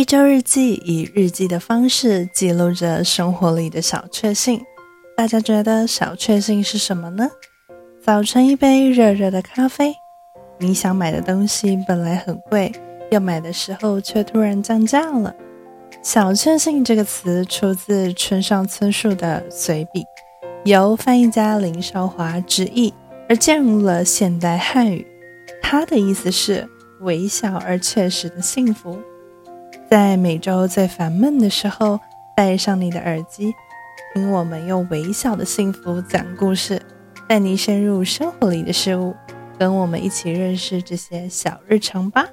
一周日记以日记的方式记录着生活里的小确幸。大家觉得小确幸是什么呢？早晨一杯热热的咖啡，你想买的东西本来很贵，要买的时候却突然降价了。小确幸这个词出自村上春树的随笔，由翻译家林少华直译，而进入了现代汉语。他的意思是微小而确实的幸福。在每周最烦闷的时候，戴上你的耳机，听我们用微小的幸福讲故事，带你深入生活里的事物，跟我们一起认识这些小日常吧。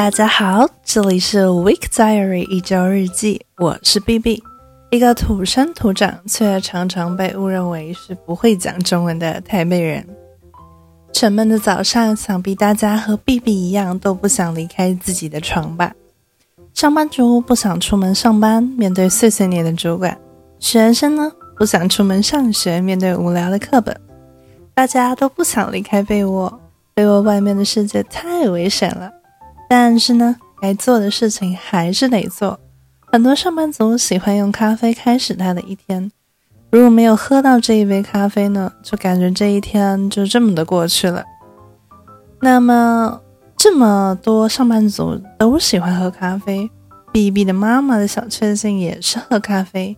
大家好，这里是 Week Diary 一周日记，我是 B B，一个土生土长却常常被误认为是不会讲中文的台北人。沉闷的早上，想必大家和 B B 一样都不想离开自己的床吧？上班族不想出门上班，面对碎碎念的主管；学生呢，不想出门上学，面对无聊的课本。大家都不想离开被窝，被窝外面的世界太危险了。但是呢，该做的事情还是得做。很多上班族喜欢用咖啡开始他的一天，如果没有喝到这一杯咖啡呢，就感觉这一天就这么的过去了。那么，这么多上班族都喜欢喝咖啡，B B 的妈妈的小确幸也是喝咖啡。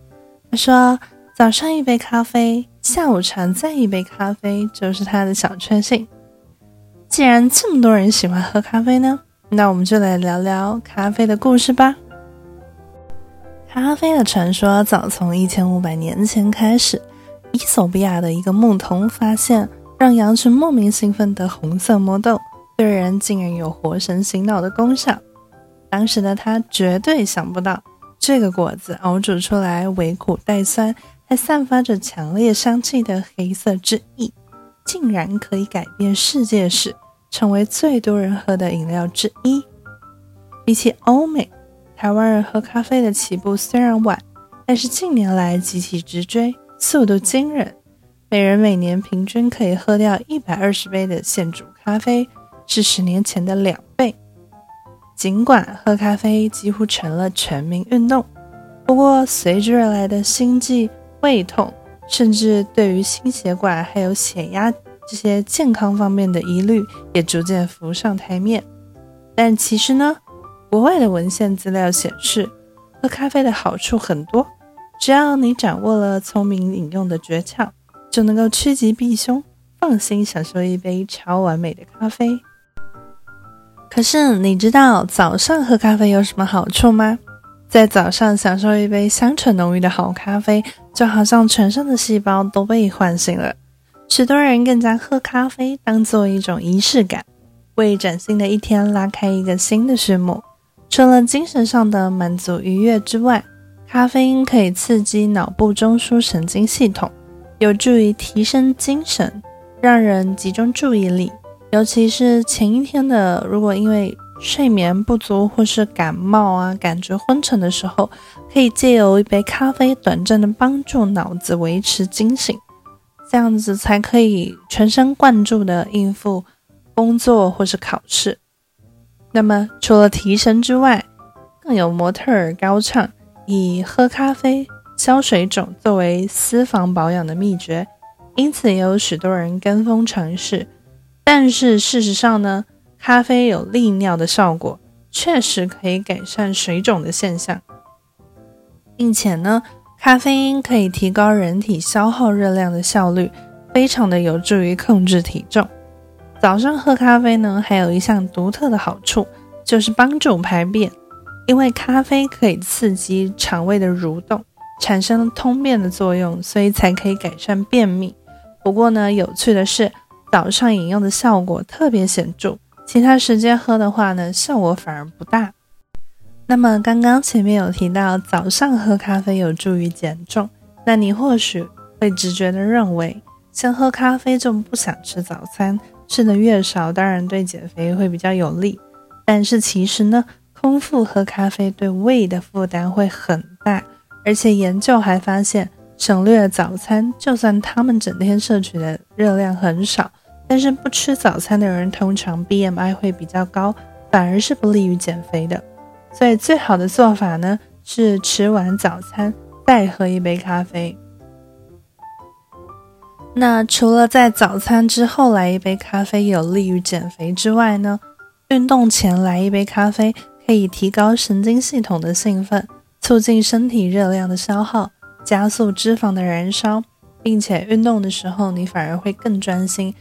她说，早上一杯咖啡，下午茶再一杯咖啡，就是她的小确幸。既然这么多人喜欢喝咖啡呢？那我们就来聊聊咖啡的故事吧。咖啡的传说早从一千五百年前开始，伊索比亚的一个牧童发现，让羊群莫名兴奋的红色魔豆对人竟然有活神醒脑的功效。当时的他绝对想不到，这个果子熬煮出来微苦带酸，还散发着强烈香气的黑色之液，竟然可以改变世界史。成为最多人喝的饮料之一。比起欧美，台湾人喝咖啡的起步虽然晚，但是近年来急起直追，速度惊人。每人每年平均可以喝掉一百二十杯的现煮咖啡，是十年前的两倍。尽管喝咖啡几乎成了全民运动，不过随之而来的心悸、胃痛，甚至对于心血管还有血压。这些健康方面的疑虑也逐渐浮上台面，但其实呢，国外的文献资料显示，喝咖啡的好处很多，只要你掌握了聪明饮用的诀窍，就能够趋吉避凶，放心享受一杯超完美的咖啡。可是你知道早上喝咖啡有什么好处吗？在早上享受一杯香醇浓郁的好咖啡，就好像全身的细胞都被唤醒了。许多人更将喝咖啡当做一种仪式感，为崭新的一天拉开一个新的序幕。除了精神上的满足愉悦之外，咖啡因可以刺激脑部中枢神经系统，有助于提升精神，让人集中注意力。尤其是前一天的，如果因为睡眠不足或是感冒啊，感觉昏沉的时候，可以借由一杯咖啡，短暂的帮助脑子维持清醒。这样子才可以全神贯注的应付工作或是考试。那么，除了提神之外，更有模特儿高唱以喝咖啡消水肿作为私房保养的秘诀，因此也有许多人跟风尝试。但是事实上呢，咖啡有利尿的效果，确实可以改善水肿的现象，并且呢。咖啡因可以提高人体消耗热量的效率，非常的有助于控制体重。早上喝咖啡呢，还有一项独特的好处，就是帮助排便。因为咖啡可以刺激肠胃的蠕动，产生通便的作用，所以才可以改善便秘。不过呢，有趣的是，早上饮用的效果特别显著，其他时间喝的话呢，效果反而不大。那么刚刚前面有提到早上喝咖啡有助于减重，那你或许会直觉的认为，先喝咖啡就不想吃早餐，吃的越少，当然对减肥会比较有利。但是其实呢，空腹喝咖啡对胃的负担会很大，而且研究还发现，省略早餐，就算他们整天摄取的热量很少，但是不吃早餐的人通常 BMI 会比较高，反而是不利于减肥的。所以最好的做法呢，是吃完早餐再喝一杯咖啡。那除了在早餐之后来一杯咖啡有利于减肥之外呢，运动前来一杯咖啡可以提高神经系统的兴奋，促进身体热量的消耗，加速脂肪的燃烧，并且运动的时候你反而会更专心，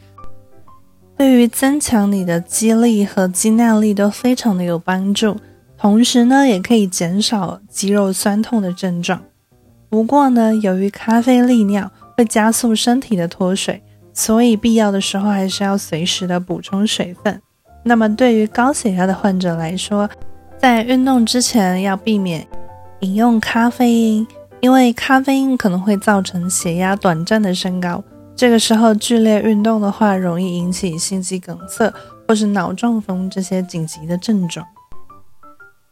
对于增强你的肌力和肌耐力都非常的有帮助。同时呢，也可以减少肌肉酸痛的症状。不过呢，由于咖啡利尿会加速身体的脱水，所以必要的时候还是要随时的补充水分。那么对于高血压的患者来说，在运动之前要避免饮用咖啡因，因为咖啡因可能会造成血压短暂的升高。这个时候剧烈运动的话，容易引起心肌梗塞或是脑中风这些紧急的症状。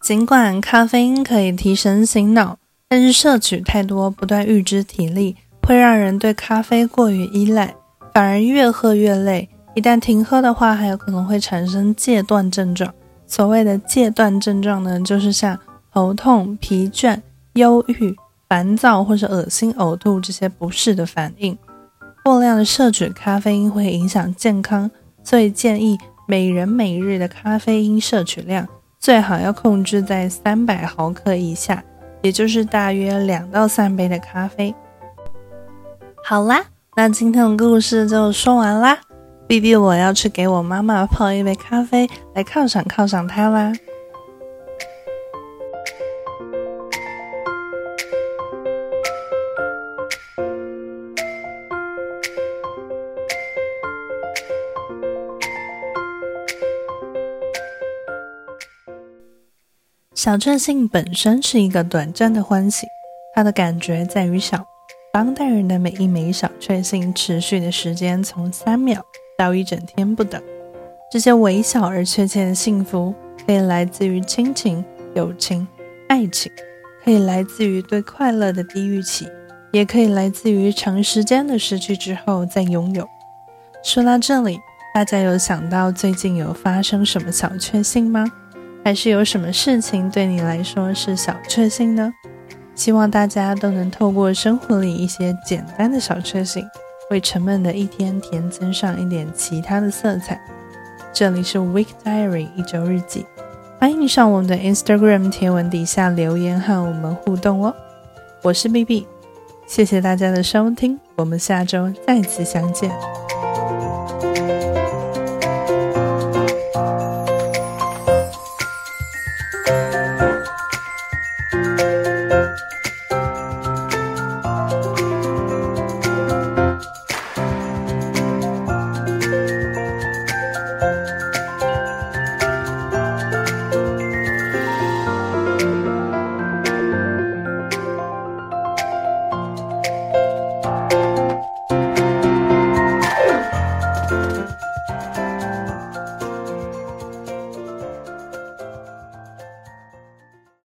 尽管咖啡因可以提神醒脑，但是摄取太多不断预支体力，会让人对咖啡过于依赖，反而越喝越累。一旦停喝的话，还有可能会产生戒断症状。所谓的戒断症状呢，就是像头痛、疲倦、忧郁、烦躁或者恶心、呕吐这些不适的反应。过量的摄取咖啡因会影响健康，所以建议每人每日的咖啡因摄取量。最好要控制在三百毫克以下，也就是大约两到三杯的咖啡。好啦，那今天的故事就说完啦。B B，我要去给我妈妈泡一杯咖啡，来犒赏犒赏她啦。小确幸本身是一个短暂的欢喜，它的感觉在于小。当代人的每一枚小确幸持续的时间从三秒到一整天不等。这些微小而确切的幸福，可以来自于亲情、友情、爱情，可以来自于对快乐的低预期，也可以来自于长时间的失去之后再拥有。说到这里，大家有想到最近有发生什么小确幸吗？还是有什么事情对你来说是小确幸呢？希望大家都能透过生活里一些简单的小确幸，为沉闷的一天添增上一点其他的色彩。这里是 Week Diary 一周日记，欢迎上我们的 Instagram 贴文底下留言和我们互动哦。我是 B B，谢谢大家的收听，我们下周再次相见。